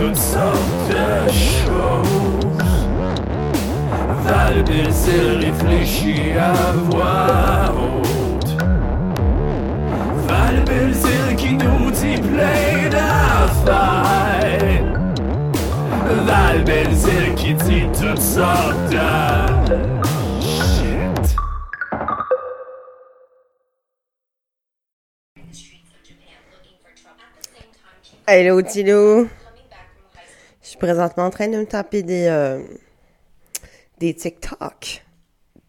toutes sortes de choses. Val il réfléchit à voix haute. Val qui nous dit plein d'affaires. Val qui dit toutes sortes de. Hello Tilo. Je suis présentement en train de me taper des, euh, des TikTok.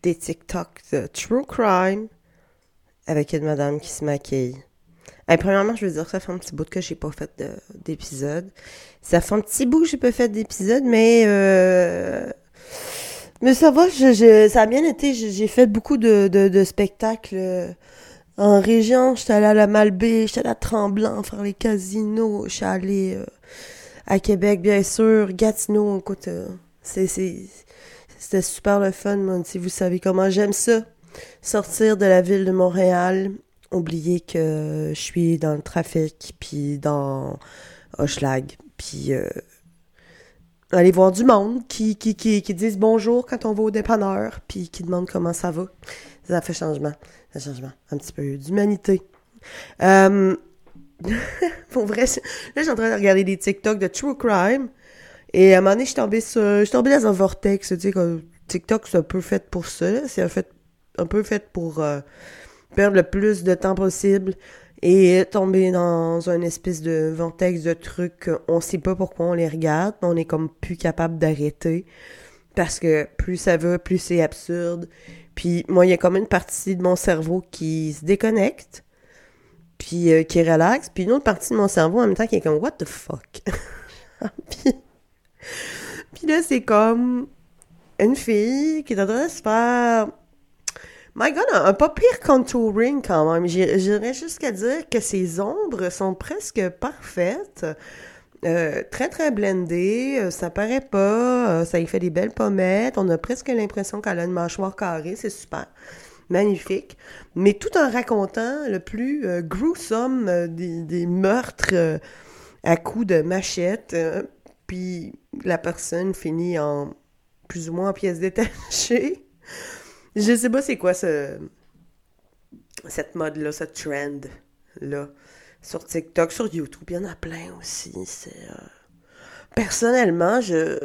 Des TikTok de True Crime avec une madame qui se maquille. Premièrement, je veux dire que ça fait un petit bout que j'ai pas fait de- d'épisode. Ça fait un petit bout que j'ai pas fait d'épisode, mais euh, mais ça va, je, ça a bien été. J'ai fait beaucoup de, spectacles euh, en région. J'étais allée à la Malbaie, j'étais allée à Tremblant faire les casinos, j'étais allée à Québec, bien sûr, Gatineau, écoute, euh, c'est, c'était super le fun, man. Si vous savez comment j'aime ça, sortir de la ville de Montréal, oublier que je suis dans le trafic, puis dans Hochelag, puis euh, aller voir du monde qui, qui, qui, disent bonjour quand on va au dépanneur, puis qui demandent comment ça va. Ça fait changement, changement, un petit peu d'humanité. Euh, pour vrai, c'est- là, je suis en train de regarder des TikTok de True Crime. Et à un moment donné, je suis tombée sur, je suis tombée dans un vortex, tu sais, comme TikTok, c'est un peu fait pour ça. C'est un, fait, un peu fait pour euh, perdre le plus de temps possible et tomber dans un espèce de vortex de trucs on sait pas pourquoi on les regarde, mais on est comme plus capable d'arrêter. Parce que plus ça va, plus c'est absurde. Puis moi, il y a comme une partie de mon cerveau qui se déconnecte puis euh, qui relaxe, puis une autre partie de mon cerveau en même temps qui est comme what the fuck? puis, là c'est comme une fille qui est en train de se faire My God, un, un pas pire contouring quand même. J'irais jusqu'à dire que ses ombres sont presque parfaites. Euh, très très blendées, euh, ça paraît pas, euh, ça y fait des belles pommettes, on a presque l'impression qu'elle a une mâchoire carrée, c'est super magnifique, mais tout en racontant le plus euh, gruesome euh, des, meurtres euh, à coups de machette, puis la personne finit en plus ou moins en pièces détachées. Je sais pas c'est quoi ce cette mode-là, ce trend-là, sur TikTok, sur YouTube, il y en a plein aussi. Personnellement, je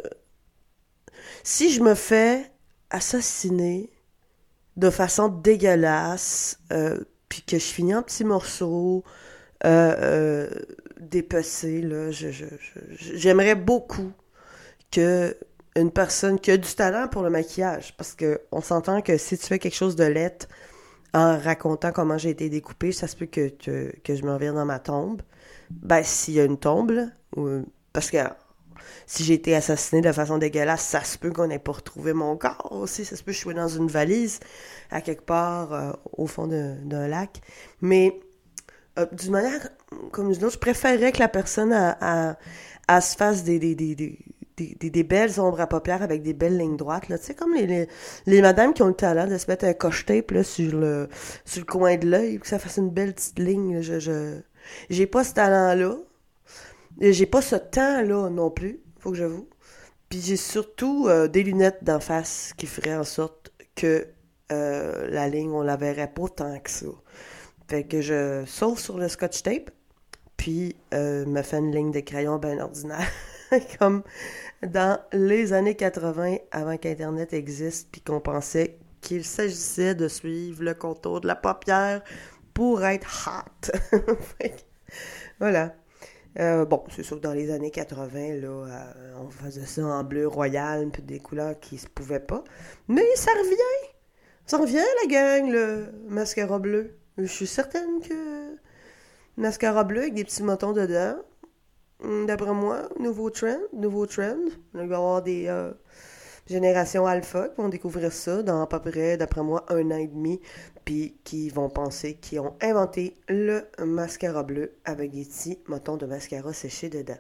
si je me fais assassiner de façon dégueulasse, euh, puis que je finis en petits morceaux, euh, euh, dépecés, là, j'aimerais beaucoup que une personne qui a du talent pour le maquillage, parce que on s'entend que si tu fais quelque chose de lettre en racontant comment j'ai été découpée, ça se peut que, que, je me revienne dans ma tombe. Ben, s'il y a une tombe, ou- parce que si j'ai été assassinée de façon dégueulasse, ça se peut qu'on n'ait pas retrouvé mon corps aussi. Ça se peut que je sois dans une valise à quelque part euh, au fond d'un lac. Mais euh, d'une manière comme d'une autre, je préférerais que la personne a, se fasse des, des, des, des, des, belles ombres à paupières avec des belles lignes droites. Là. Tu sais, comme les, les, les madames qui ont le talent de se mettre un coche-tape sur, le, sur le coin de l'œil, que ça fasse une belle petite ligne. là. Je, je, j'ai pas ce talent-là. J'ai pas ce temps-là non plus, faut que j'avoue. Puis j'ai surtout euh, des lunettes d'en face qui feraient en sorte que euh, la ligne, on la verrait pas tant que ça. Fait que je sauve sur le scotch tape, puis euh, me fais une ligne de crayon bien ordinaire. Comme dans les années 80, avant qu'Internet existe, puis qu'on pensait qu'il s'agissait de suivre le contour de la paupière pour être hot. Voilà. Euh, bon, c'est sûr que dans les années 80, là, euh, on faisait ça en bleu royal, puis des couleurs qui se pouvaient pas. Mais ça revient! Ça revient, la gang, le mascara bleu. Je suis certaine que mascara bleu avec des petits motons dedans. Hum, D'après moi, nouveau trend, nouveau trend. Il va y avoir des euh, générations alpha qui vont découvrir ça dans à peu près, d'après moi, un an et demi, puis qui vont penser qu'ils ont inventé le mascara bleu avec des petits motons de mascara séchés dedans.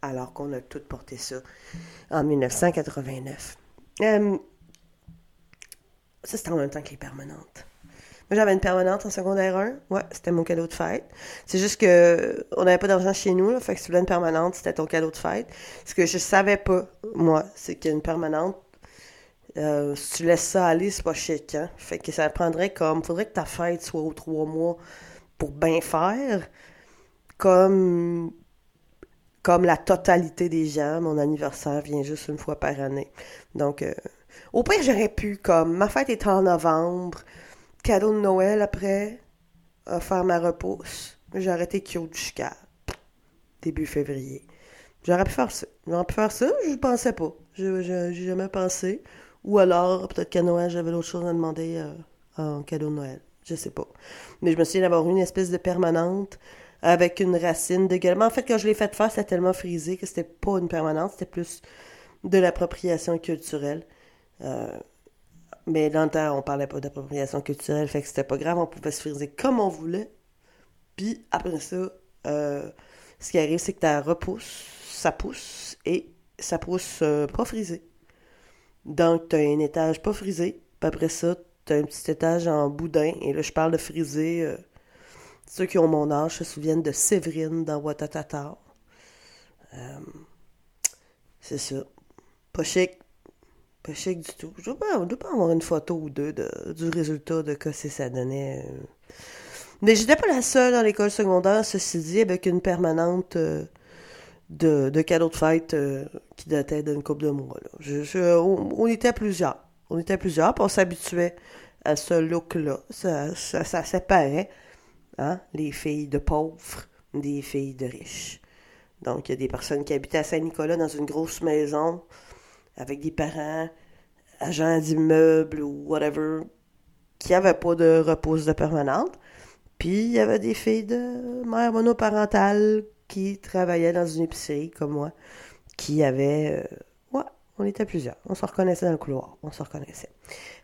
Alors qu'on a tout porté ça en 1989. Euh, ça, c'était en même temps que les permanentes. Moi, j'avais une permanente en secondaire 1. Ouais, c'était mon cadeau de fête. C'est juste que on n'avait pas d'argent chez nous, là, fait que si tu voulais une permanente, c'était ton cadeau de fête. Ce que je savais pas, moi, c'est qu'une permanente, euh, si tu laisses ça aller, c'est pas chic, hein? Fait que ça prendrait comme... Faudrait que ta fête soit aux trois mois pour bien faire. Comme... Comme la totalité des gens, mon anniversaire vient juste une fois par année. Donc, euh, au pire, j'aurais pu, comme... Ma fête est en novembre cadeau de Noël après, à faire ma repousse. J'ai arrêté cute jusqu'à début février. J'aurais pu faire ça. J'aurais pu faire ça, je pensais pas. Je J'ai jamais pensé. Ou alors, peut-être qu'à Noël, j'avais d'autres choses à demander euh, en cadeau de Noël. Je sais pas. Mais je me souviens d'avoir une espèce de permanente avec une racine de En fait, quand je l'ai fait faire, c'était tellement frisé que c'était pas une permanente, c'était plus de l'appropriation culturelle. Euh, mais dans le temps, on parlait pas d'appropriation culturelle, fait que c'était pas grave, on pouvait se friser comme on voulait. Puis après ça, euh, ce qui arrive, c'est que ta repousse, ça pousse et ça pousse euh, pas frisé. Donc, tu as un étage pas frisé, puis après ça, tu as un petit étage en boudin. Et là, je parle de frisé. Euh, ceux qui ont mon âge se souviennent de Séverine dans Watatata. c'est ça. Pas chic, pas chic du tout. Je pas, dois pas avoir une photo ou deux de, du résultat de que ça donnait. Euh. Mais j'étais pas la seule dans l'école secondaire, ceci dit, avec une permanente euh, de, de cadeaux de fête euh, qui datait d'une couple de mois. on, était plusieurs. On était plusieurs, puis on s'habituait à ce look-là. Ça, ça, ça séparait hein, les filles de pauvres des filles de riches. Donc, il y a des personnes qui habitaient à Saint-Nicolas dans une grosse maison avec des parents, agents d'immeubles ou whatever, qui n'avaient pas de repose de permanente. Puis il y avait des filles de mère monoparentale qui travaillaient dans une épicerie comme moi, qui avaient. Euh, ouais, on était plusieurs. On se reconnaissait dans le couloir. On se reconnaissait.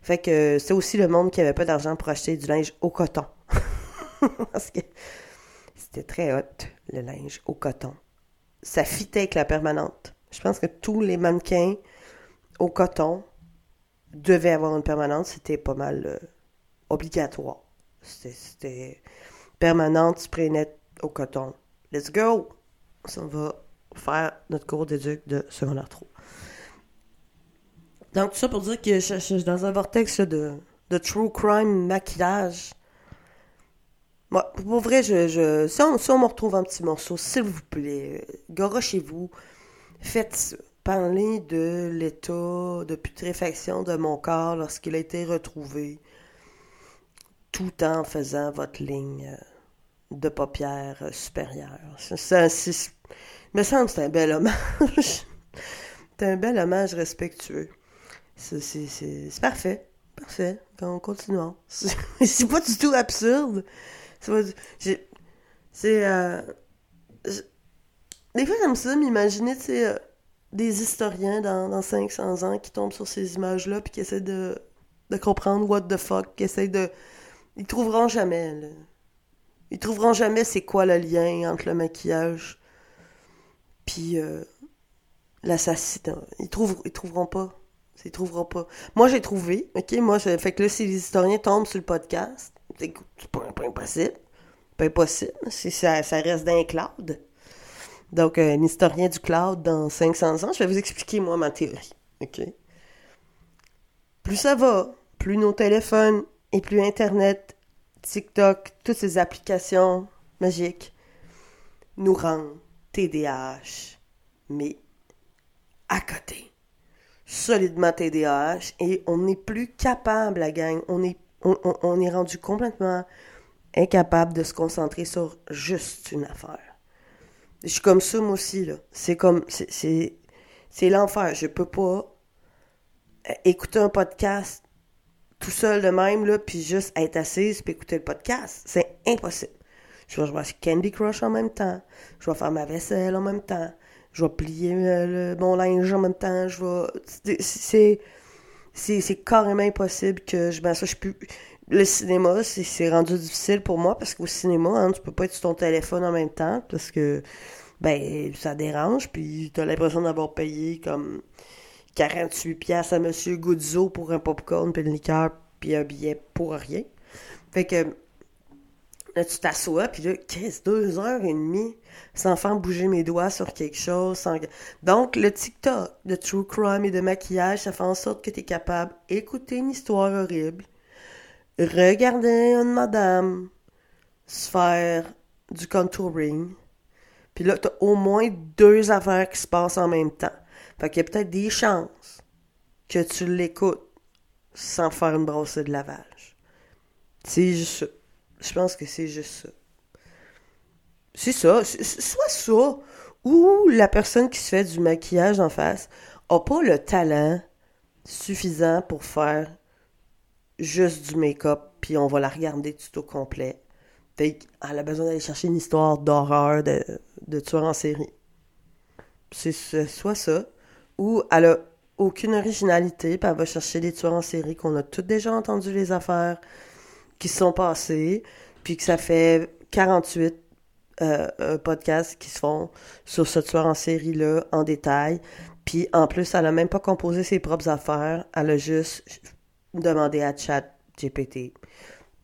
Fait que c'est aussi le monde qui avait pas d'argent pour acheter du linge au coton. Parce que c'était très hot, le linge au coton. Ça fitait avec la permanente. Je pense que tous les mannequins au coton devait avoir une permanente, c'était pas mal euh, obligatoire. C'était permanente, spray net au coton. Let's go! On va faire notre cours d'éduc de secondaire 3. Donc, tout ça pour dire que je, suis dans un vortex de, de true crime maquillage. Moi, pour vrai, je, si, on, si on me retrouve un petit morceau, s'il vous plaît, chez vous faites parler de l'état de putréfaction de mon corps lorsqu'il a été retrouvé, tout en faisant votre ligne euh, de paupières euh, supérieure. Ça, me semble que c'est un bel hommage. c'est un bel hommage respectueux. C'est parfait. Parfait. On continue. C'est pas du tout absurde. C'est. Euh, des fois, j'aime ça m'imaginer, tu sais des historiens dans, dans 500 ans qui tombent sur ces images-là puis qui essaient de, de comprendre what the fuck, qui essaient de... Ils trouveront jamais, là. Ils trouveront jamais c'est quoi le lien entre le maquillage puis euh, l'assassinat. Ils, trouveront pas. Ils trouveront pas. Moi, j'ai trouvé, ok? Moi, fait que là, si les historiens tombent sur le podcast, c'est pas, impossible. Pas impossible. Si ça, ça reste dans les cloud. Donc, un historien du cloud dans 500 ans, je vais vous expliquer, moi, ma théorie. OK? Plus ça va, plus nos téléphones et plus Internet, TikTok, toutes ces applications magiques nous rendent TDAH, mais à côté. Solidement TDAH et on n'est plus capable, la gang. On est, rendu complètement incapable de se concentrer sur juste une affaire. Je suis comme ça, moi aussi, là. C'est comme. C'est l'enfer. Je peux pas euh, écouter un podcast tout seul de même, là, puis juste être assise puis écouter le podcast. C'est impossible. Je vais jouer à Candy Crush en même temps. Je vais faire ma vaisselle en même temps. Je vais plier euh, mon linge en même temps. Je vais. C'est. C'est carrément impossible que je. Ben, ça, je peux le cinéma, c'est rendu difficile pour moi parce qu'au cinéma, hein, tu peux pas être sur ton téléphone en même temps parce que ben ça dérange puis t'as l'impression d'avoir payé comme 48 pièces à monsieur Guzzo pour un popcorn puis une liqueur puis un billet pour rien. Fait que tu t'assois, puis là, qu'est-ce, deux heures et demie sans faire bouger mes doigts sur quelque chose. Donc, le TikTok de True Crime et de maquillage, ça fait en sorte que tu es capable d'écouter une histoire horrible, regarder une madame se faire du contouring, puis là, t'as au moins deux affaires qui se passent en même temps. Fait qu'il y a peut-être des chances que tu l'écoutes sans faire une brossée de lavage. C'est juste ça. Je pense que c'est juste ça. C'est ça. Soit ça, ou la personne qui se fait du maquillage en face a pas le talent suffisant pour faire juste du make-up, puis on va la regarder tout au complet. Fait qu'elle a besoin d'aller chercher une histoire d'horreur de, de tueur en série. C'est soit ça, ou elle a aucune originalité, puis elle va chercher des tueurs en série qu'on a toutes déjà entendu les affaires qui se sont passées, puis que ça fait 48 euh, euh, podcasts qui se font sur ce tueur en série-là en détail. Puis en plus, elle a même pas composé ses propres affaires, elle a juste demandé à Chat GPT.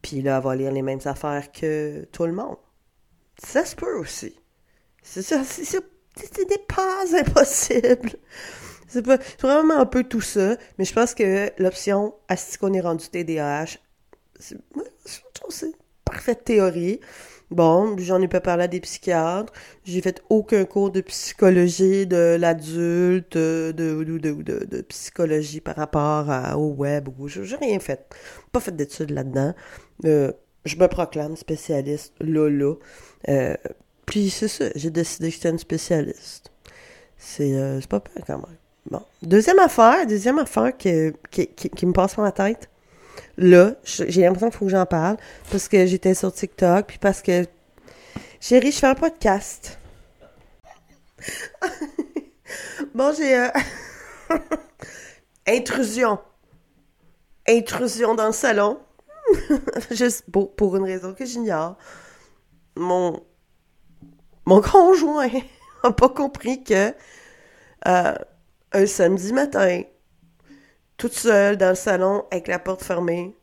Puis là, elle va lire les mêmes affaires que tout le monde. Ça se peut aussi. C'est ça, c'est ça. Ce pas impossible. C'est vraiment un peu tout ça, mais je pense que l'option à ce qu'on est rendu TDAH, c'est une parfaite théorie. Bon, j'en ai pas parlé à des psychiatres. J'ai fait aucun cours de psychologie de l'adulte, de, de, de, psychologie par rapport au web. J'ai rien fait. Pas fait d'études là-dedans. Euh, je me proclame spécialiste là, là. Euh, puis c'est ça, j'ai décidé que j'étais une spécialiste. C'est euh, pas pire quand même. Bon. Deuxième affaire, deuxième affaire qui, qui, qui, me passe par la tête. Là, j'ai l'impression qu'il faut que j'en parle. Parce que j'étais sur TikTok, puis parce que. Chérie, je fais un podcast. bon, j'ai. Euh... Intrusion. Intrusion dans le salon. Juste pour, pour une raison que j'ignore. Mon mon conjoint a pas compris que euh, un samedi matin, toute seule dans le salon avec la porte fermée,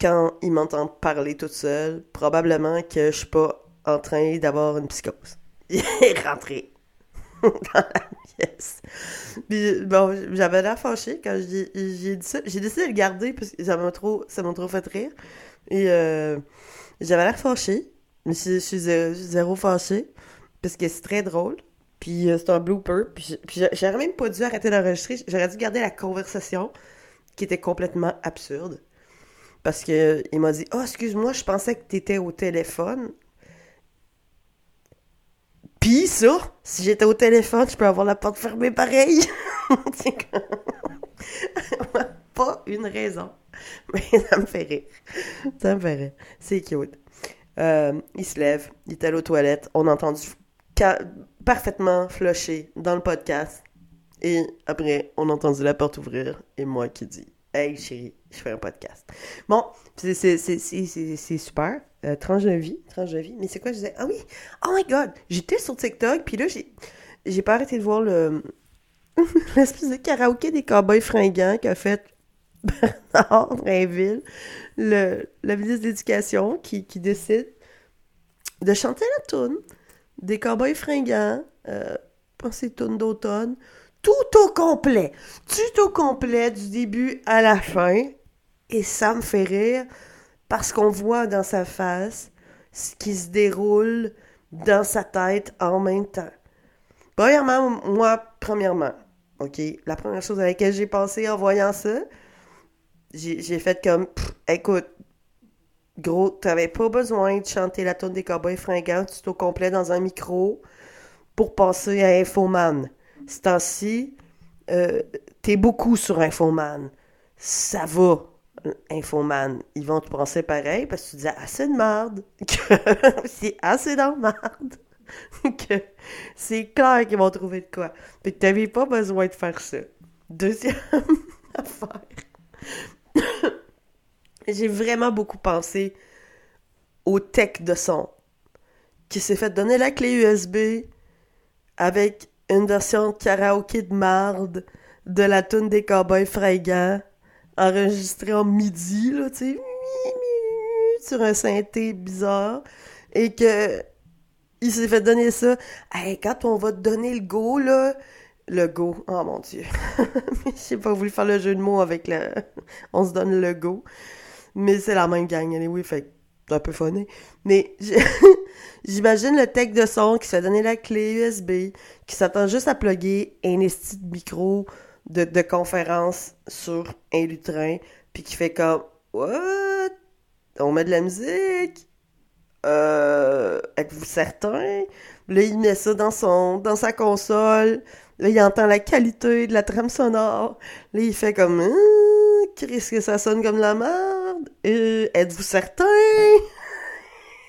quand il m'entend parler toute seule, probablement que je suis pas en train d'avoir une psychose. Il est rentré dans la pièce. Bon, j'avais l'air fâchée quand j'ai dit ça. J'ai décidé de le garder parce que ça m'a trop, fait rire. Et euh, j'avais l'air fâchée. Mais je suis zéro, fâché parce que c'est très drôle. Puis euh, c'est un blooper. Puis j'aurais même pas dû arrêter d'enregistrer. J'aurais dû garder la conversation qui était complètement absurde. Parce que il m'a dit Oh, excuse-moi, je pensais que t'étais au téléphone. Pis ça, si j'étais au téléphone, je peux avoir la porte fermée pareil. pas une raison. Mais ça me fait rire. Ça me fait rire. C'est cute. Euh, il se lève, il est allé aux toilettes. On a entendu parfaitement flusher dans le podcast. Et après, on a entendu la porte ouvrir et moi qui dis Hey chérie, je fais un podcast. Bon, c'est super. Euh, tranche de vie, tranche de vie. Mais c'est quoi, je disais Ah oui, oh my god, j'étais sur TikTok, puis là, j'ai pas arrêté de voir le l'espèce de karaoké des cowboys fringants qu'a fait Bernard Drainville, le, la ministre d'éducation, qui, qui décide de chanter la toune des cowboys fringants, euh, pensez toune d'automne, tout au complet, tout au complet du début à la fin, et ça me fait rire parce qu'on voit dans sa face ce qui se déroule dans sa tête en même temps. Premièrement, moi, premièrement, OK, la première chose à laquelle j'ai pensé en voyant ça, j'ai fait comme, écoute, gros, t'avais pas besoin de chanter la tonne des cowboys fringants tout au complet dans un micro pour passer à Infoman. Ce temps-ci, euh, t'es beaucoup sur Infoman. Ça va, Infoman. Ils vont te penser pareil parce que tu disais assez de merde, c'est assez dans merde, c'est clair qu'ils vont trouver de quoi. Fait que t'avais pas besoin de faire ça. Deuxième affaire. J'ai vraiment beaucoup pensé au tech de son qui s'est fait donner la clé USB avec une version karaoké de marde de la tune des cowboys fringants enregistrée en midi, là, tu sur un synthé bizarre et que il s'est fait donner ça. Quand on va te donner le go, là, le go, oh mon dieu. J'ai pas voulu faire le jeu de mots avec le. on se donne le go. Mais c'est la même gang, anyway, fait c'est un peu funny. Mais j'imagine le tech de son qui se fait donner la clé USB, qui s'attend juste à plugger un esti de micro de, de conférence sur un lutrin, puis qui fait comme What? On met de la musique? Euh, êtes-vous certain? Là, il met ça dans son, dans sa console. Là, il entend la qualité de la trame sonore. Là, il fait comme, ah, qu'est-ce que ça sonne comme la merde? Euh, êtes-vous certain?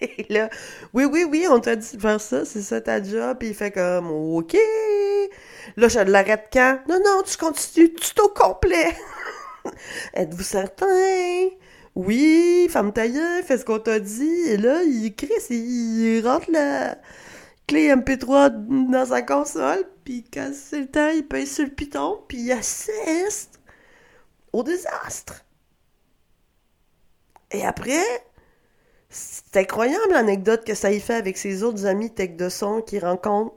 Là, oui, oui, oui, on t'a dit de faire ça, c'est ça ta job. Puis il fait comme, ok. Là, je l'arrête quand? Non, non, tu continues, tu au complet. Êtes-vous certain? Oui, femme tailleur, fais ce qu'on t'a dit. Et là, il crie, il rentre la clé MP3 dans sa console, puis quand c'est le temps, il pèse sur le piton, puis il assiste au désastre. Et après, c'est incroyable l'anecdote que ça y fait avec ses autres amis tech de son qu'il rencontre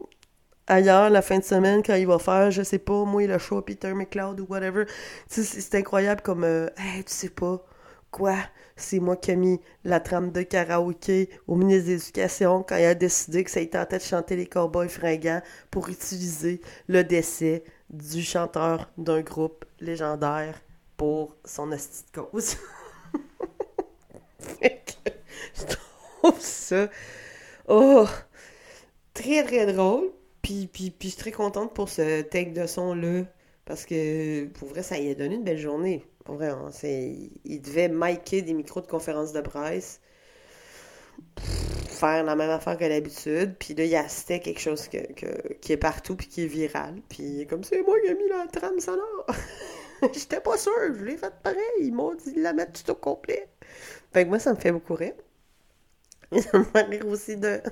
ailleurs la fin de semaine quand il va faire, je sais pas, moi, le show Peter McLeod ou whatever. C'est incroyable comme, euh, tu sais pas, quoi, c'est moi qui ai mis la trame de karaoké au ministre de l'Éducation quand il a décidé que ça tentait de chanter les cowboys fringants pour utiliser le décès du chanteur d'un groupe légendaire pour son hostie cause. je trouve ça, oh, très très drôle. Puis, puis, je suis très contente pour ce take de son-là. Parce que, pour vrai, ça y a donné une belle journée. Pour vrai, hein, il devait micer des micros de conférence de presse. faire la même affaire que d'habitude. Puis là, il assistait quelque chose que, qui est partout puis qui est viral. Puis comme c'est moi qui ai mis la trame sonore. J'étais pas sûr, je l'ai fait pareil. Ils m'ont dit de la mettre tout au complet. Fait que moi, ça me fait beaucoup rire. Ça me fait rire aussi de.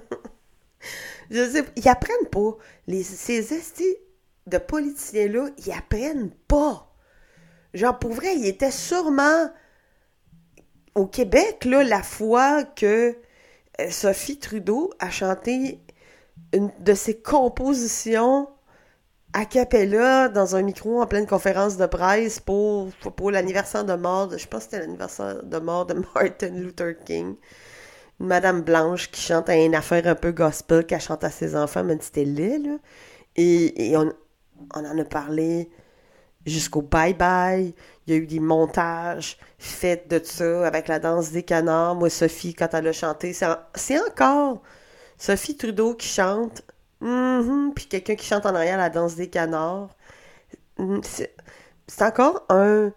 Je sais, ils apprennent pas. Les, ces estis de politiciens-là, ils apprennent pas. Genre, pour vrai, ils étaient sûrement au Québec, là, la fois que euh, Sophie Trudeau a chanté une de ses compositions a cappella dans un micro en pleine conférence de presse pour, pour l'anniversaire de mort, je pense que c'était l'anniversaire de mort de Martin Luther King une madame blanche qui chante à une affaire un peu gospel qu'elle chante à ses enfants, même c'était laid, là. Et, on, on, en a parlé jusqu'au bye-bye. Il y a eu des montages faits de ça avec la danse des canards. Moi, Sophie, quand elle a chanté, c'est encore Sophie Trudeau qui chante, mm-hmm, puis quelqu'un qui chante en arrière la danse des canards. Mm, c'est encore un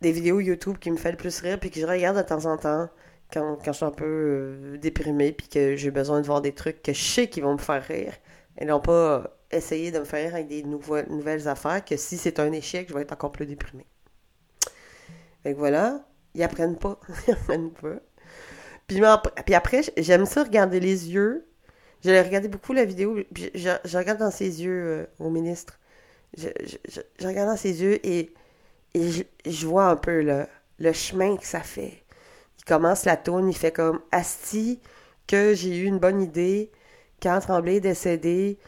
des vidéos YouTube qui me fait le plus rire, puis que je regarde de temps en temps quand, je suis un peu euh, déprimée puis que j'ai besoin de voir des trucs que je sais qui vont me faire rire et non pas essayer de me faire rire avec des nouvelles affaires que si c'est un échec, je vais être encore plus déprimée. Fait voilà, ils apprennent pas. ils apprennent pas. Puis après, j'aime ça regarder les yeux. J'ai regardé beaucoup la vidéo, puis je, regarde dans ses yeux euh, au ministre. Je, regarde dans ses yeux et, je, vois un peu le, chemin que ça fait il commence la tourne, il fait comme Asti, que j'ai eu une bonne idée. Quand Tremblay est décédé,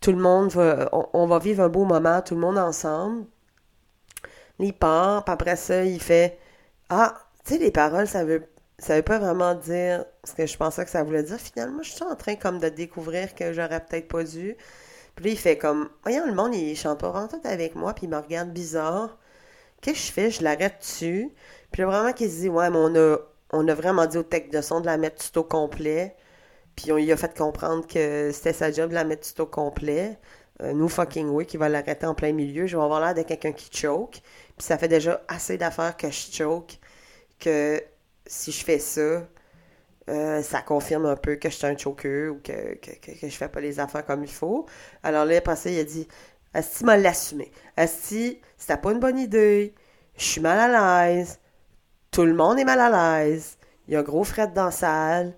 tout le monde va, on, va vivre un beau moment, tout le monde ensemble. Il part, après ça, il fait Ah, tu sais, les paroles, ça veut, ça veut pas vraiment dire ce que je pensais que ça voulait dire. Finalement, je suis en train comme de découvrir que j'aurais peut-être pas dû. Puis là, il fait comme Voyons, le monde, il chante pas rentre avec moi, puis il me regarde bizarre. Qu'est-ce que je fais? Je l'arrête dessus. Puis là, vraiment qu'il se dit, ouais, mais on a, on a vraiment dit au tech de son de la mettre tout au complet. Puis on lui a fait comprendre que c'était sa job de la mettre tout au complet. Euh, nous, fucking oui, qui va l'arrêter en plein milieu. Je vais avoir l'air de quelqu'un qui choke. Puis ça fait déjà assez d'affaires que je choke que si je fais ça, euh, ça confirme un peu que je suis un choker ou que, je fais pas les affaires comme il faut. Alors là, après ça, il a dit Asti m'a l'assumé. Asti, c'était pas une bonne idée. Je suis mal à l'aise. Tout le monde est mal à l'aise. Il y a un gros fret dans la salle.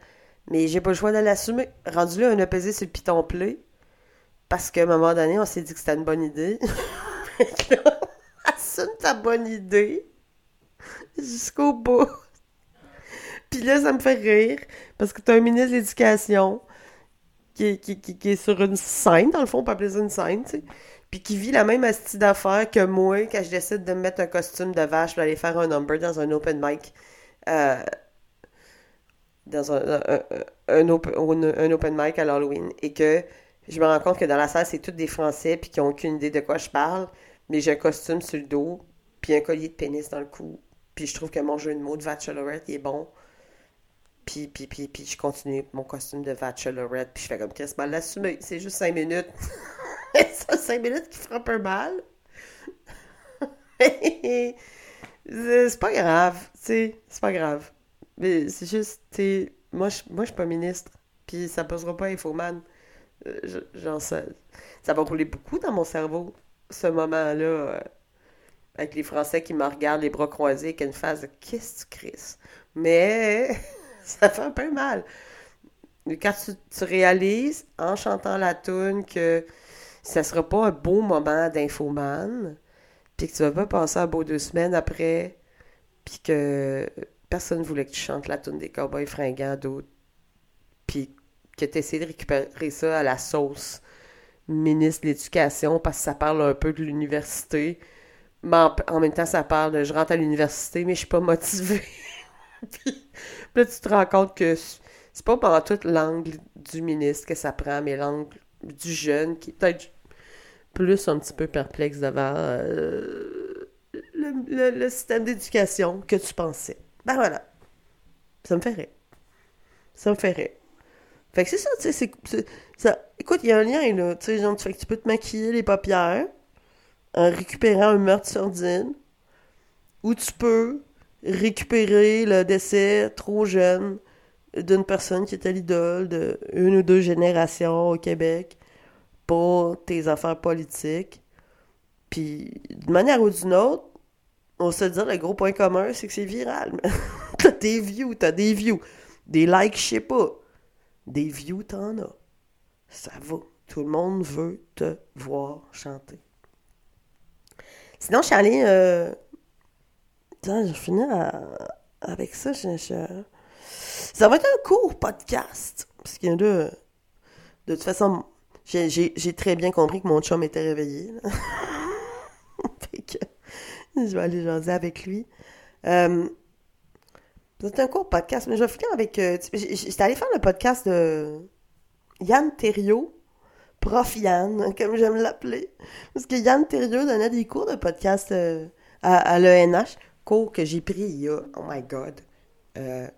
Mais j'ai pas le choix de l'assumer. Rendu là, on a pesé sur le piton play. Parce qu'à un moment donné, on s'est dit que c'était une bonne idée. assume ta bonne idée. Jusqu'au bout. Puis là, ça me fait rire, parce que t'as un ministre de l'Éducation qui, est sur une scène, dans le fond, on peut appeler ça une scène, tu sais, puis qui vit la même astuce d'affaires que moi quand je décide de me mettre un costume de vache pour aller faire un number dans un open mic. Euh, dans un, un, un open mic à l'Halloween. Et que je me rends compte que dans la salle, c'est tous des Français puis qui n'ont aucune idée de quoi je parle. Mais j'ai un costume sur le dos, puis un collier de pénis dans le cou. Puis je trouve que mon jeu de mots de Bachelorette, il est bon. Puis, puis, puis, puis je continue mon costume de Bachelorette, puis je fais comme Chris mal l'assumer. C'est juste 5 minutes. 5 minutes qui frappe un mal. c'est pas grave, c'est pas grave. Mais c'est juste, tu moi, je, suis pas ministre, puis ça posera pas Infoman. Euh, genre, ça, va rouler beaucoup dans mon cerveau, ce moment-là, euh, avec les Français qui me regardent les bras croisés, qui une phase de « Qu'est-ce que tu Mais ça fait un peu mal. Quand tu, réalises, en chantant la tune que ça sera pas un beau moment d'infoman, puis que tu vas pas passer un beau deux semaines après, puis que personne voulait que tu chantes la tune des cowboys fringants d'autres, puis que tu essaies de récupérer ça à la sauce ministre de l'Éducation parce que ça parle un peu de l'université. Mais en, même temps, ça parle de je rentre à l'université, mais je suis pas motivée. puis, là, tu te rends compte que c'est pas pendant toute l'angle du ministre que ça prend, mais l'angle du jeune qui est peut-être plus un petit peu perplexe devant euh, le, système d'éducation que tu pensais. Ben voilà. Ça me ferait. Ça me ferait. Fait que c'est ça, tu sais. Écoute, il y a un lien, là. Tu sais, genre, tu, que tu peux te maquiller les paupières en récupérant un meurtre sordine, ou tu peux récupérer le décès trop jeune d'une personne qui était l'idole de une ou deux générations au Québec, pour tes affaires politiques. Puis, d'une manière ou d'une autre, on se dit le gros point commun, c'est que c'est viral. t'as des views, t'as des views. Des likes, je sais pas. Des views, t'en as. Ça va. Tout le monde veut te voir chanter. Sinon, je suis allée. Euh... je finis avec ça. Ça va être un court podcast. Parce qu'il y a de. Toute façon, j'ai très bien compris que mon chum était réveillé. que je vais aller jaser avec lui. Euh, c'est un court podcast, mais je vais finir avec... Euh, j'étais allé faire le podcast de Yann Thériault, prof Yann, comme j'aime l'appeler. Parce que Yann Thériault donnait des cours de podcast euh, à, à l'ENH, cours que j'ai pris il y a, oh my god, euh,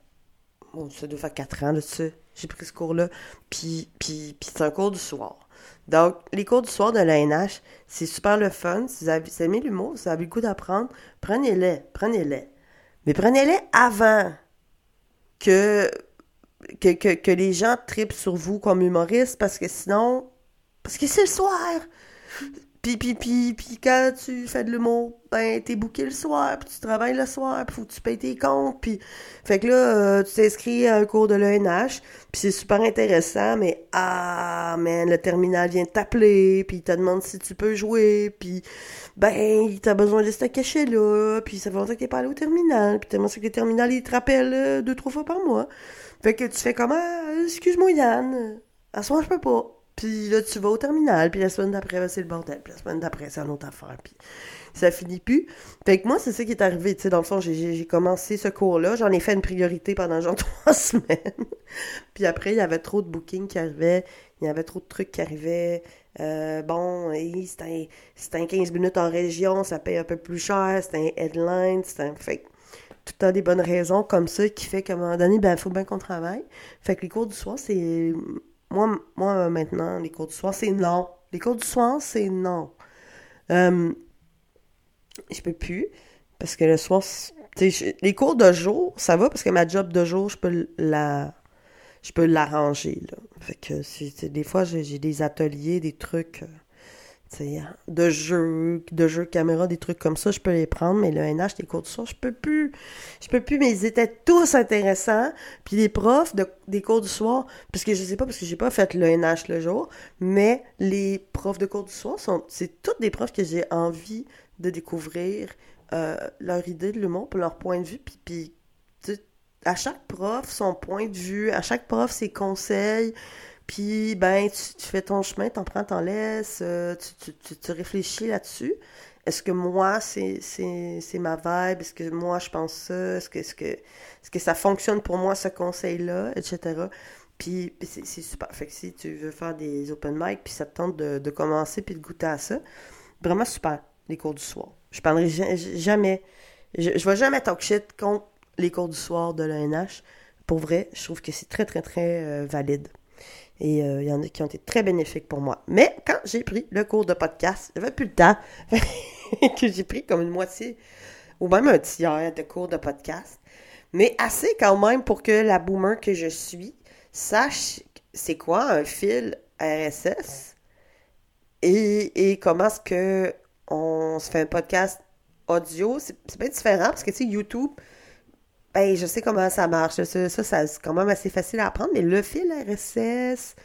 bon, ça doit faire 4 ans là-dessus j'ai pris ce cours-là. Puis, puis, puis c'est un cours du soir. Donc, les cours du soir de l'ANH, c'est super le fun. Si vous, avez, aimé l'humour, si vous avez le goût d'apprendre, prenez-les, prenez-les. Mais prenez-les avant que, que, que, que les gens tripent sur vous comme humoriste, parce que sinon, parce que c'est le soir. Puis, puis, puis quand tu fais de l'humour, ben, t'es bouqué le soir, puis tu travailles le soir, puis faut que tu payes tes comptes, puis... Fait que là, euh, tu t'inscris à un cours de l'ENH, puis c'est super intéressant, mais ah, man, le terminal vient t'appeler, puis il te demande si tu peux jouer, puis ben, t'as besoin de ce cachet là, puis ça fait longtemps que t'es pas allé au terminal, puis tellement que le terminal, il te rappelle euh, deux, trois fois par mois. Fait que tu fais comment, ah, excuse-moi Yann, à ce moment je peux pas. Puis là, tu vas au terminal, puis la semaine d'après, c'est le bordel. Puis la semaine d'après, c'est une autre affaire. Puis ça finit plus. Fait que moi, c'est ça qui est arrivé. Tu sais, dans le fond, j'ai commencé ce cours-là. J'en ai fait une priorité pendant genre trois semaines. puis après, il y avait trop de bookings qui arrivaient. Il y avait trop de trucs qui arrivaient. Euh, bon, c'était un, 15 minutes en région, ça paye un peu plus cher. C'était un headline. C'était un... Fait tout le temps des bonnes raisons comme ça qui fait qu'à un moment donné, ben, il faut bien qu'on travaille. Fait que les cours du soir, c'est moi, moi, maintenant, les cours du soir, c'est non. Les cours du soir, c'est non. Euh, je peux plus. Parce que le soir, les cours de jour, ça va parce que ma job de jour, je peux la. Je peux l'arranger, des fois, j'ai des ateliers, des trucs. De jeux, de jeux caméra, des trucs comme ça, je peux les prendre, mais le NH, les cours de soir, je peux plus. Je peux plus, mais ils étaient tous intéressants. Puis les profs de, des cours du soir, parce que je sais pas, parce que j'ai pas fait le NH le jour, mais les profs de cours du soir, sont c'est toutes des profs que j'ai envie de découvrir euh, leur idée de l'humour, leur point de vue, puis, puis à chaque prof son point de vue, à chaque prof ses conseils. Puis, ben, tu, fais ton chemin, t'en prends, t'en laisses, euh, tu, tu, réfléchis là-dessus. Est-ce que moi, c'est ma vibe? Est-ce que moi, je pense ça? Est-ce que, est que, ça fonctionne pour moi, ce conseil-là? Etc. Puis, c'est super. Fait que si tu veux faire des open mic, puis ça te tente de, commencer, puis de goûter à ça, vraiment super, les cours du soir. Je parlerai jamais, je, je vais jamais talk shit contre les cours du soir de l'ANH. Pour vrai, je trouve que c'est très, très, très euh, valide. Et euh, il y en a qui ont été très bénéfiques pour moi. Mais quand j'ai pris le cours de podcast, j'avais plus le temps que j'ai pris comme une moitié ou même un tiers de cours de podcast. Mais assez quand même pour que la boomer que je suis sache c'est quoi un fil RSS et, et comment est-ce que on se fait un podcast audio. C'est bien différent parce que tu sais, YouTube, ben, je sais comment ça marche. Ça, c'est quand même assez facile à apprendre, mais le fil RSS,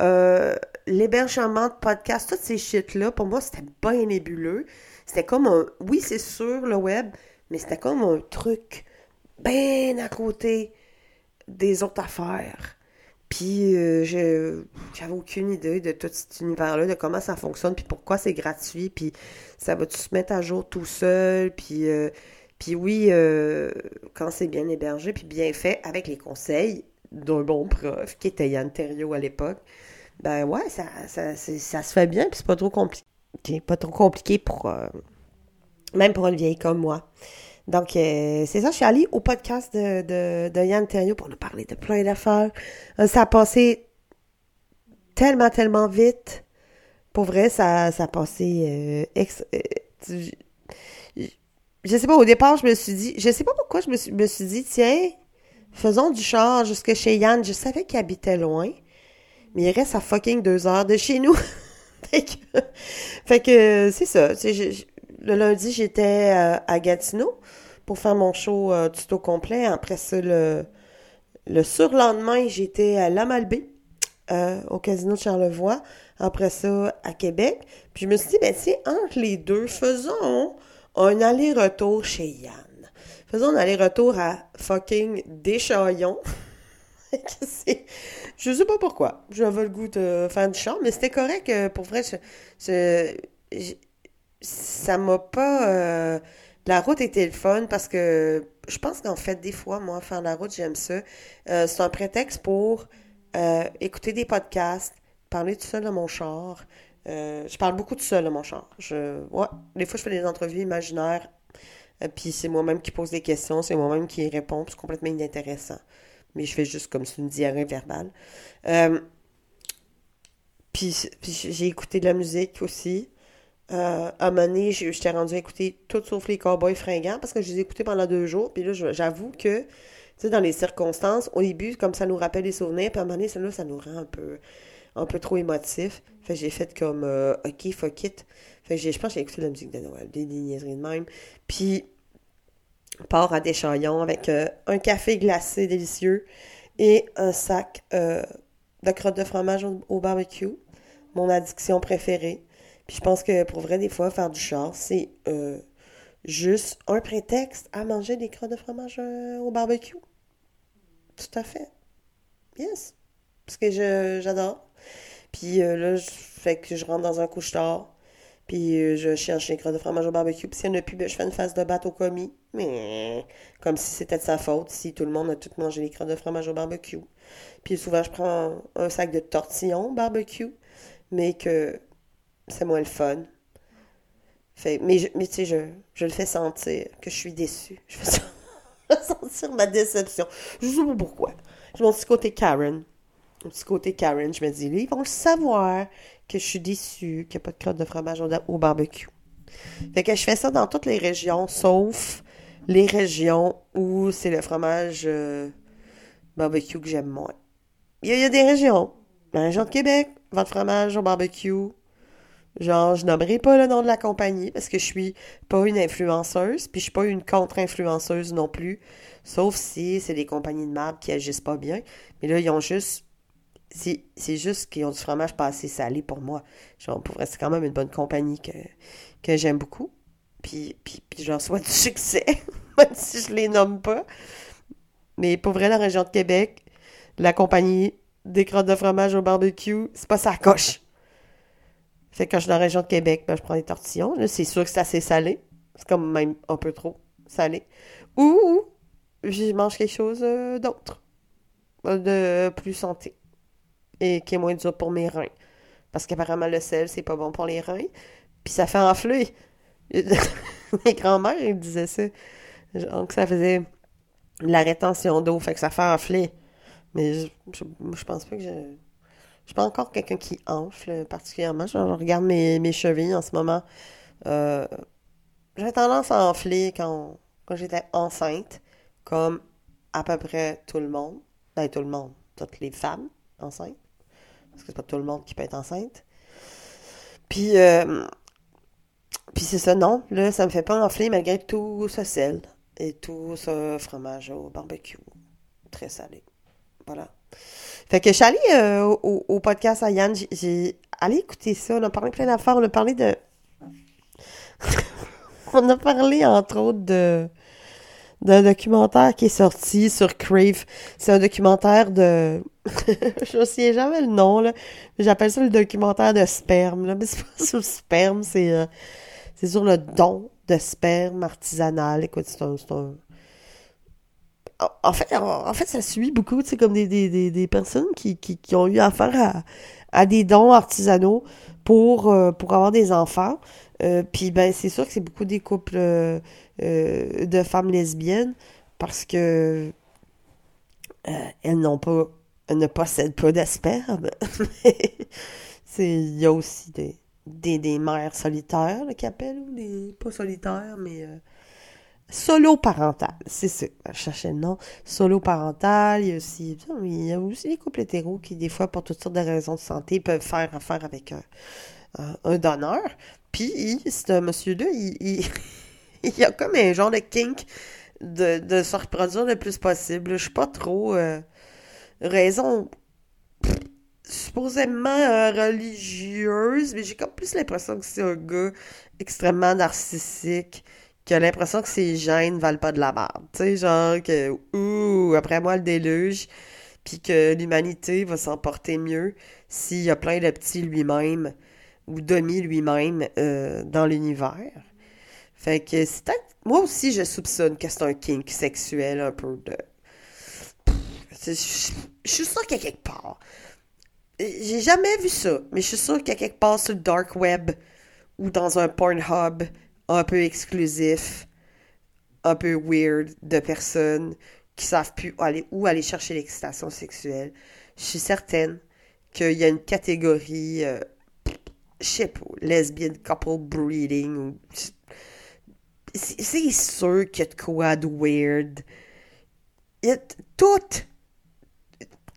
euh, l'hébergement de podcast, toutes ces shit-là, pour moi, c'était bien nébuleux. C'était comme un. Oui, c'est sur le web, mais c'était comme un truc bien à côté des autres affaires. Puis, euh, j'avais aucune idée de tout cet univers-là, de comment ça fonctionne, puis pourquoi c'est gratuit, puis ça va-tu se mettre à jour tout seul, puis. Euh, puis oui, euh, quand c'est bien hébergé puis bien fait, avec les conseils d'un bon prof, qui était Yann Terrio à l'époque, ben ouais, ça, ça, se fait bien, puis c'est pas trop compliqué. Pas trop compliqué pour. Euh, même pour une vieille comme moi. Donc, euh, c'est ça, je suis allée au podcast de, de, Yann Terrio pour nous parler de plein d'affaires. ça a passé tellement, tellement vite. Pour vrai, ça, ça a passé je sais pas, au départ, je me suis dit, je sais pas pourquoi je me suis, me suis dit, tiens, faisons du char jusque chez Yann. Je savais qu'il habitait loin, mais il reste à fucking deux heures de chez nous. fait que, c'est ça. le lundi, j'étais euh, à Gatineau pour faire mon show euh, tuto complet. Après ça, le, le surlendemain, j'étais à La Malbaie, euh, au Casino de Charlevoix. Après ça, à Québec. Puis je me suis dit, ben, tiens, entre les deux, faisons un aller-retour chez Yann. Faisons un aller-retour à fucking Deschaillons. je sais pas pourquoi. J'avais le goût de faire du chant, mais c'était correct. Euh, pour vrai, ça m'a pas... Euh, la route était le fun parce que je pense qu'en fait, des fois, moi, faire la route, j'aime ça. Euh, c'est un prétexte pour écouter des podcasts, parler tout seul dans mon char, euh, je parle beaucoup tout seul, mon char. Je, ouais, des fois, je fais des entrevues imaginaires, euh, puis c'est moi-même qui pose des questions, c'est moi-même qui réponds, c'est complètement inintéressant. Mais je fais juste comme c'est une diarrhée verbale. Euh, puis, j'ai écouté de la musique aussi. à un moment donné, j'étais rendu à écouter tout sauf les cowboys fringants parce que je les ai écoutés pendant deux jours. Puis là, j'avoue que, tu sais, dans les circonstances, au début, comme ça nous rappelle des souvenirs, puis à un moment donné, ça, là, ça nous rend un peu un peu trop émotif. Fait j'ai fait comme euh, OK, fuck it. Fait je pense que j'ai écouté la musique de Noël, des, niaiseries de même. Puis part à Deschaillons avec euh, un café glacé délicieux et un sac euh, de crottes de fromage au, barbecue. Mon addiction préférée. Puis je pense que pour vrai, des fois, faire du char, c'est juste un prétexte à manger des crottes de fromage au barbecue. Tout à fait. Yes. Parce que j'adore. Puis euh, là, je fais que je rentre dans un couche-tard. Puis euh, je cherche les crottes de fromage au barbecue. Puis s'il n'y en a plus, ben, je fais une face de batte au commis. Mais comme si c'était de sa faute, si tout le monde a tout mangé les crottes de fromage au barbecue. Puis souvent, je prends un sac de tortillons barbecue. Mais que c'est moins le fun. Fait, mais mais tu sais, je, je le fais sentir que je suis déçue. Je fais sentir ma déception. Je sais pas pourquoi. Je mon petit côté Karen un petit côté Karen, je me dis, ils vont le savoir que je suis déçue, qu'il n'y a pas de crotte de fromage au, barbecue. Fait que je fais ça dans toutes les régions, sauf les régions où c'est le fromage euh, barbecue que j'aime moins. Il y, a, des régions. La région de Québec, votre fromage au barbecue. Genre, je nommerai pas le nom de la compagnie parce que je suis pas une influenceuse, puis je suis pas une contre-influenceuse non plus. Sauf si c'est des compagnies de marque qui agissent pas bien. Mais là, ils ont juste c'est juste qu'ils ont du fromage pas assez salé pour moi. Genre, pour c'est quand même une bonne compagnie que, j'aime beaucoup. Puis, puis, puis j'en sois du succès, même si je les nomme pas. Mais pour vrai, la région de Québec, la compagnie des crottes de fromage au barbecue, c'est pas sa coche. Fait que quand je suis dans la région de Québec, ben, je prends des tortillons. C'est sûr que c'est assez salé. C'est comme même un peu trop salé. Ou je mange quelque chose euh, d'autre. De plus santé. Et qui est moins dur pour mes reins. Parce qu'apparemment, le sel, c'est pas bon pour les reins. Puis ça fait enfler. mes grands-mères, ils disaient ça. Donc, ça faisait la rétention d'eau. Fait que ça fait enfler. Mais je, je, pense pas que je. Je suis pas encore quelqu'un qui enfle particulièrement. Je, regarde mes, mes, chevilles en ce moment. Euh, J'avais tendance à enfler quand, quand j'étais enceinte, comme à peu près tout le monde. Ben, tout le monde. Toutes les femmes enceintes. Parce que c'est pas tout le monde qui peut être enceinte. Puis, euh, puis c'est ça, non. Là, ça me fait pas enfler malgré tout ce sel et tout ce fromage au barbecue. Très salé. Voilà. Fait que je suis allée euh, au, podcast à Yann, j'ai allé écouter ça, on a parlé plein d'affaires, on a parlé de... on a parlé entre autres de d'un documentaire qui est sorti sur Crave. C'est un documentaire de... je ne sais jamais le nom, là. J'appelle ça le documentaire de sperme, là. Mais c'est pas sur le sperme, c'est... Euh, c'est sur le don de sperme artisanal. Écoute, c'est un, en fait, en fait, ça suit beaucoup, tu comme des, des, des, personnes qui, qui, ont eu affaire à, à des dons artisanaux pour, euh, pour avoir des enfants. Euh, puis, ben, c'est sûr que c'est beaucoup des couples de femmes lesbiennes parce que elles n'ont pas, ne possèdent pas d'asperges. il y a aussi des, des, mères solitaires, qui appellent, ou des, pas solitaires, mais Solo parental, c'est ça. Je cherchais le nom. Solo parental, il y a aussi, il y a aussi les couples hétéros qui, des fois, pour toutes sortes de raisons de santé, peuvent faire affaire avec un, donneur. Puis, ce monsieur-là, il, il, il, y a comme un genre de kink de, de se reproduire le plus possible. Je suis pas trop euh, raison supposément euh, religieuse, mais j'ai comme plus l'impression que c'est un gars extrêmement narcissique qui a l'impression que ses gènes valent pas de la merde. Tu sais, genre que, ouh, après moi le déluge, puis que l'humanité va s'en porter mieux s'il y a plein de petits lui-même ou demi lui-même euh, dans l'univers. Fait que c'est Moi aussi, je soupçonne que c'est un kink sexuel un peu de... Je suis sûre qu'il y a quelque part. J'ai jamais vu ça, mais je suis sûre qu'il y a quelque part sur le dark web ou dans un Pornhub un peu exclusif, un peu weird de personnes qui savent plus où aller, où aller chercher l'excitation sexuelle. Je suis certaine qu'il y a une catégorie, euh, je sais pas, lesbian couple breeding. C'est sûr qu'il y a de quoi de weird. Il y a.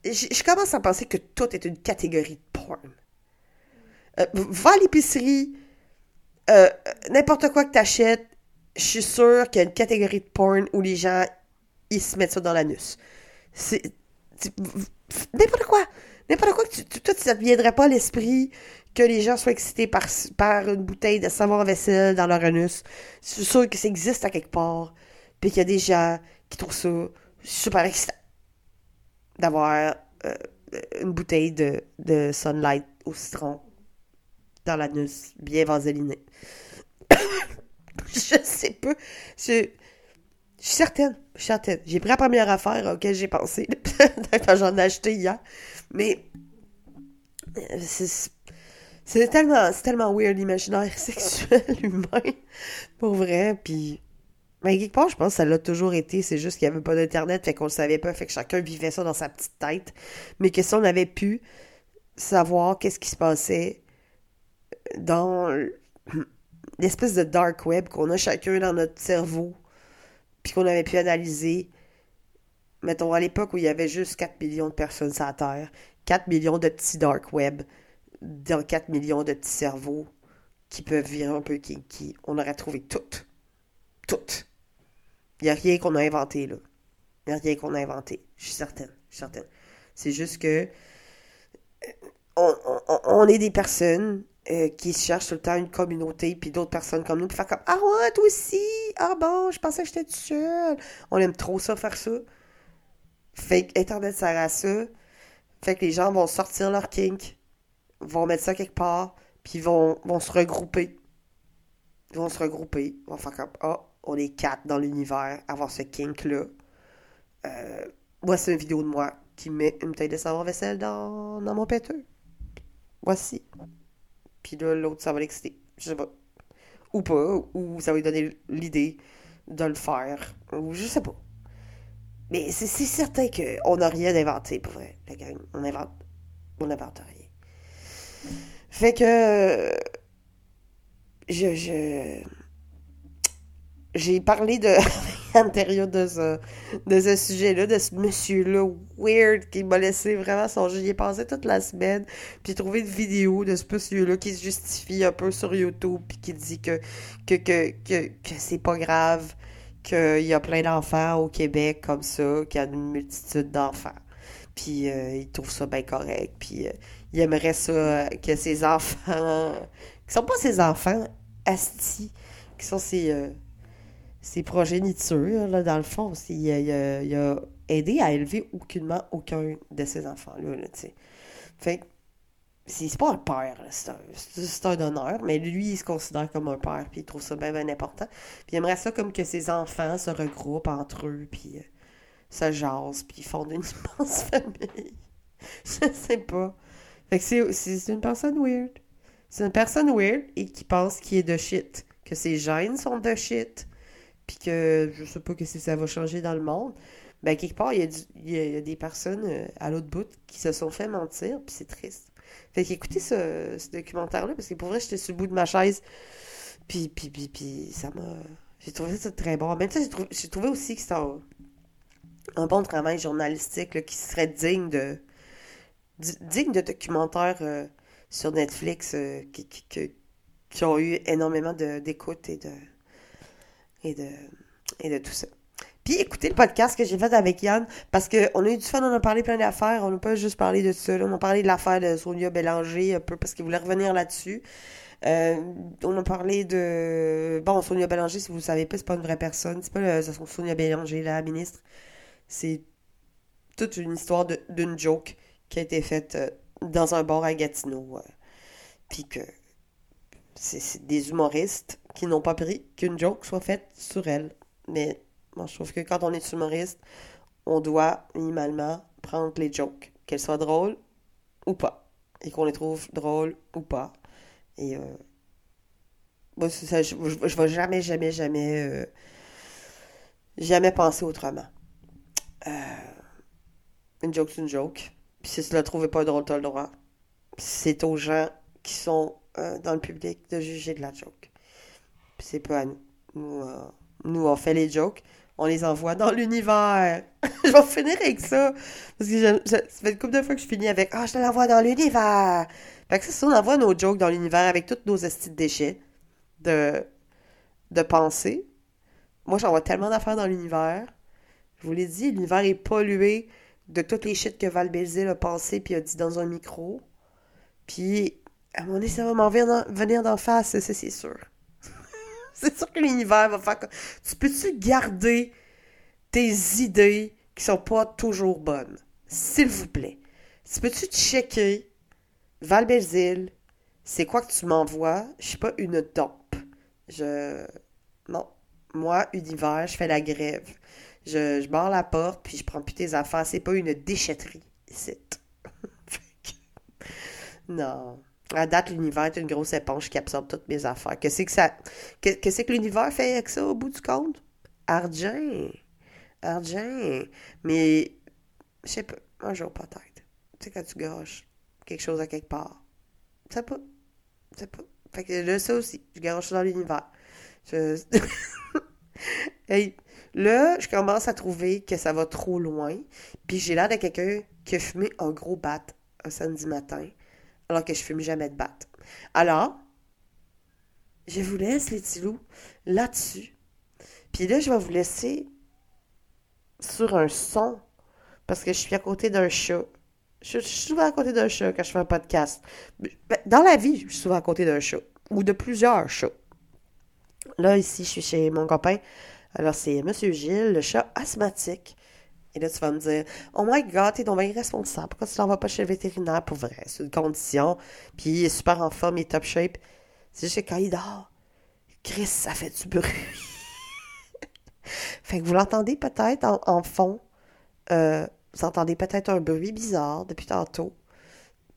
Je commence à penser que tout est une catégorie de porn. Euh, va à l'épicerie, euh, n'importe quoi que t'achètes, je suis sûr qu'il y a une catégorie de porn où les gens, ils se mettent ça dans l'anus. N'importe quoi! N'importe quoi que tu, toi, ça ne viendrait pas à l'esprit que les gens soient excités par, une bouteille de savon à vaisselle dans leur anus. Je suis sûr que ça existe à quelque part. Puis qu'il y a des gens qui trouvent ça super excitant d'avoir euh, une bouteille de, Sunlight au citron dans l'anus, bien vaseliné. je sais pas. Je, suis certaine. Je suis certaine. J'ai pris la première affaire auquel j'ai pensé. J'en ai acheté hier. Mais c'est tellement, tellement weird l'imaginaire sexuel humain. Pour vrai. Puis. Mais quelque part, je pense que ça l'a toujours été. C'est juste qu'il n'y avait pas d'Internet, fait qu'on le savait pas. Fait que chacun vivait ça dans sa petite tête. Mais que si on avait pu savoir qu'est-ce qui se passait dans l'espèce de dark web qu'on a chacun dans notre cerveau, puis qu'on avait pu analyser, mettons, à l'époque où il y avait juste 4 millions de personnes sur la Terre, 4 millions de petits dark web, dans 4 millions de petits cerveaux qui peuvent virer un peu qui on aurait trouvé toutes. Toutes. Il n'y a rien qu'on a inventé, là. Il n'y a rien qu'on a inventé. Je suis certaine. C'est juste que on, est des personnes euh, qui cherchent tout le temps une communauté, puis d'autres personnes comme nous, puis faire comme Ah ouais, toi aussi! Ah bon, je pensais que j'étais tout seul. On aime trop ça, faire ça. Fait que Internet sert à ça. Fait que les gens vont sortir leur kink, vont mettre ça quelque part, puis vont, vont se regrouper. Ils vont se regrouper. Ils vont faire comme Ah, on est quatre dans l'univers, avoir ce kink-là. Euh, voici une vidéo de moi qui met une bouteille de savon vaisselle dans, dans mon péteux. Voici. Puis là, l'autre, ça va l'exciter. Je sais pas. Ou pas. Ou ça va lui donner l'idée de le faire. Je sais pas. Mais c'est certain qu'on n'a rien inventé, pour vrai, la gang. On invente. On n'invente rien. Fait que. Je. je j'ai parlé de l'intérieur de ce, de ce sujet-là, de ce monsieur-là weird qui m'a laissé vraiment songer. J'y ai passé toute la semaine, puis j'ai trouvé une vidéo de ce monsieur-là qui se justifie un peu sur YouTube, puis qui dit que, que, que, que, que c'est pas grave, qu'il y a plein d'enfants au Québec comme ça, qu'il y a une multitude d'enfants. Puis euh, il trouve ça bien correct. Puis euh, il aimerait ça que ses enfants, qui sont pas ses enfants, astis, qui sont ses, euh, ses progénitures, là, dans le fond. Il, a aidé à élever aucunement aucun de ses enfants-là, tu sais. Fait c'est pas un père, c'est un, honneur, mais lui, il se considère comme un père, puis il trouve ça bien, bien important. Puis il aimerait ça comme que ses enfants se regroupent entre eux, puis euh, se jasent, puis fondent une immense famille. Je sais pas. Fait que c'est une personne weird. C'est une personne weird et qui pense qu'il est de shit. Que ses gènes sont de shit. Puis que je sais pas que si ça va changer dans le monde. Ben, quelque part, il y a, y a des personnes euh, à l'autre bout qui se sont fait mentir, puis c'est triste. Fait qu'écoutez ce, ce documentaire-là, parce que pour vrai, j'étais sur le bout de ma chaise. Puis, puis, puis, puis ça m'a. J'ai trouvé ça très bon. Même temps, j'ai trouvé, aussi que c'était un, bon travail journalistique qui serait digne de. digne de documentaires euh, sur Netflix euh, qui, qui, qui, ont eu énormément d'écoute et de. Et de. tout ça. Puis écoutez le podcast que j'ai fait avec Yann, parce qu'on a eu du fun, on a parlé plein d'affaires, on n'a pas juste parlé de ça, on a parlé de l'affaire de Sonia Bélanger, un peu, parce qu'il voulait revenir là-dessus. Euh, on a parlé de... Bon, Sonia Bélanger, si vous ne savez pas, c'est pas une vraie personne, c'est pas le... Sonia Bélanger, la ministre. C'est toute une histoire d'une joke qui a été faite euh, dans un bar à Gatineau. Euh, puis que c'est des humoristes qui n'ont pas pris qu'une joke soit faite sur elle. Mais moi, je trouve que quand on est humoriste, on doit minimalement prendre les jokes, qu'elles soient drôles ou pas, et qu'on les trouve drôles ou pas. Et euh, moi, ça, je, je, vais jamais, jamais, jamais, euh, jamais penser autrement. Euh, une joke, c'est une joke. Puis si tu la trouvais pas drôle, t'as le droit. c'est aux gens qui sont dans le public de juger de la joke. C'est pas à nous. Nous, nous, on fait les jokes on les envoie dans l'univers. je vais finir avec ça. Parce que je, ça fait une couple de fois que je finis avec Ah, je te l'envoie dans l'univers. Fait que c'est ça, on envoie nos jokes dans l'univers avec tous nos estis de déchets de, de pensée. Moi, j'envoie tellement d'affaires dans l'univers. Je vous l'ai dit, l'univers est pollué de toutes les shit que Val Belzile a pensé puis a dit dans un micro. Puis, à mon avis, ça va m'en venir d'en face, ça, c'est sûr. c'est sûr que l'univers va faire. Tu peux-tu garder tes idées qui sont pas toujours bonnes? S'il vous plaît. Tu peux-tu checker Val c'est quoi que tu m'envoies? Je suis pas une dope. Je. Non. Moi, univers, je fais la grève. Je, je barre la porte, puis je prends plus tes affaires. C'est pas une déchetterie, c'est. non. À date, l'univers est une grosse éponge qui absorbe toutes mes affaires. Qu'est-ce que ça. Qu'est-ce que l'univers fait avec ça au bout du compte? Argent. Argent. Mais, je sais pas, un jour peut-être. Tu sais, quand tu gâches quelque chose à quelque part. Ça pas. C'est pas. Fait que là, ça aussi. Je garoche dans l'univers. Hey, là, je commence à trouver que ça va trop loin. Puis j'ai l'air de quelqu'un qui a fumé un gros bat un samedi matin alors que je fume jamais de batte. Alors, je vous laisse les petits loups là-dessus. Puis là, je vais vous laisser sur un son parce que je suis à côté d'un chat. Je, suis souvent à côté d'un chat quand je fais un podcast. Ben, dans la vie, je suis souvent à côté d'un chat ou de plusieurs chats. Là, ici, je suis chez mon copain. Alors, c'est Monsieur Gilles, le chat asthmatique. Et là, tu vas me dire, oh my god, t'es donc bien irresponsable. Pourquoi tu l'en vas pas chez le vétérinaire pour vrai? C'est une condition. Puis il est super en forme, il est top shape. C'est juste que quand il dort, Chris, ça fait du bruit. fait que vous l'entendez peut-être en, fond. Euh, vous entendez peut-être un bruit bizarre depuis tantôt.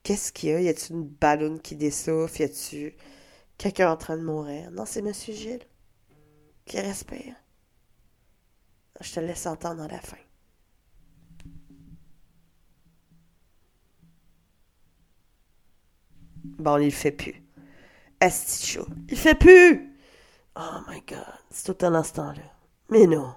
Qu'est-ce qu'il y a? Y a-tu une ballonne qui dessouffle? Y a-tu quelqu'un en train de mourir? Non, c'est Monsieur Gilles qui respire. Je te laisse entendre à la fin. Bon, il fait plus. Esti chaud. Il fait plus! Oh my god, c'est tout un instant là. Mais non.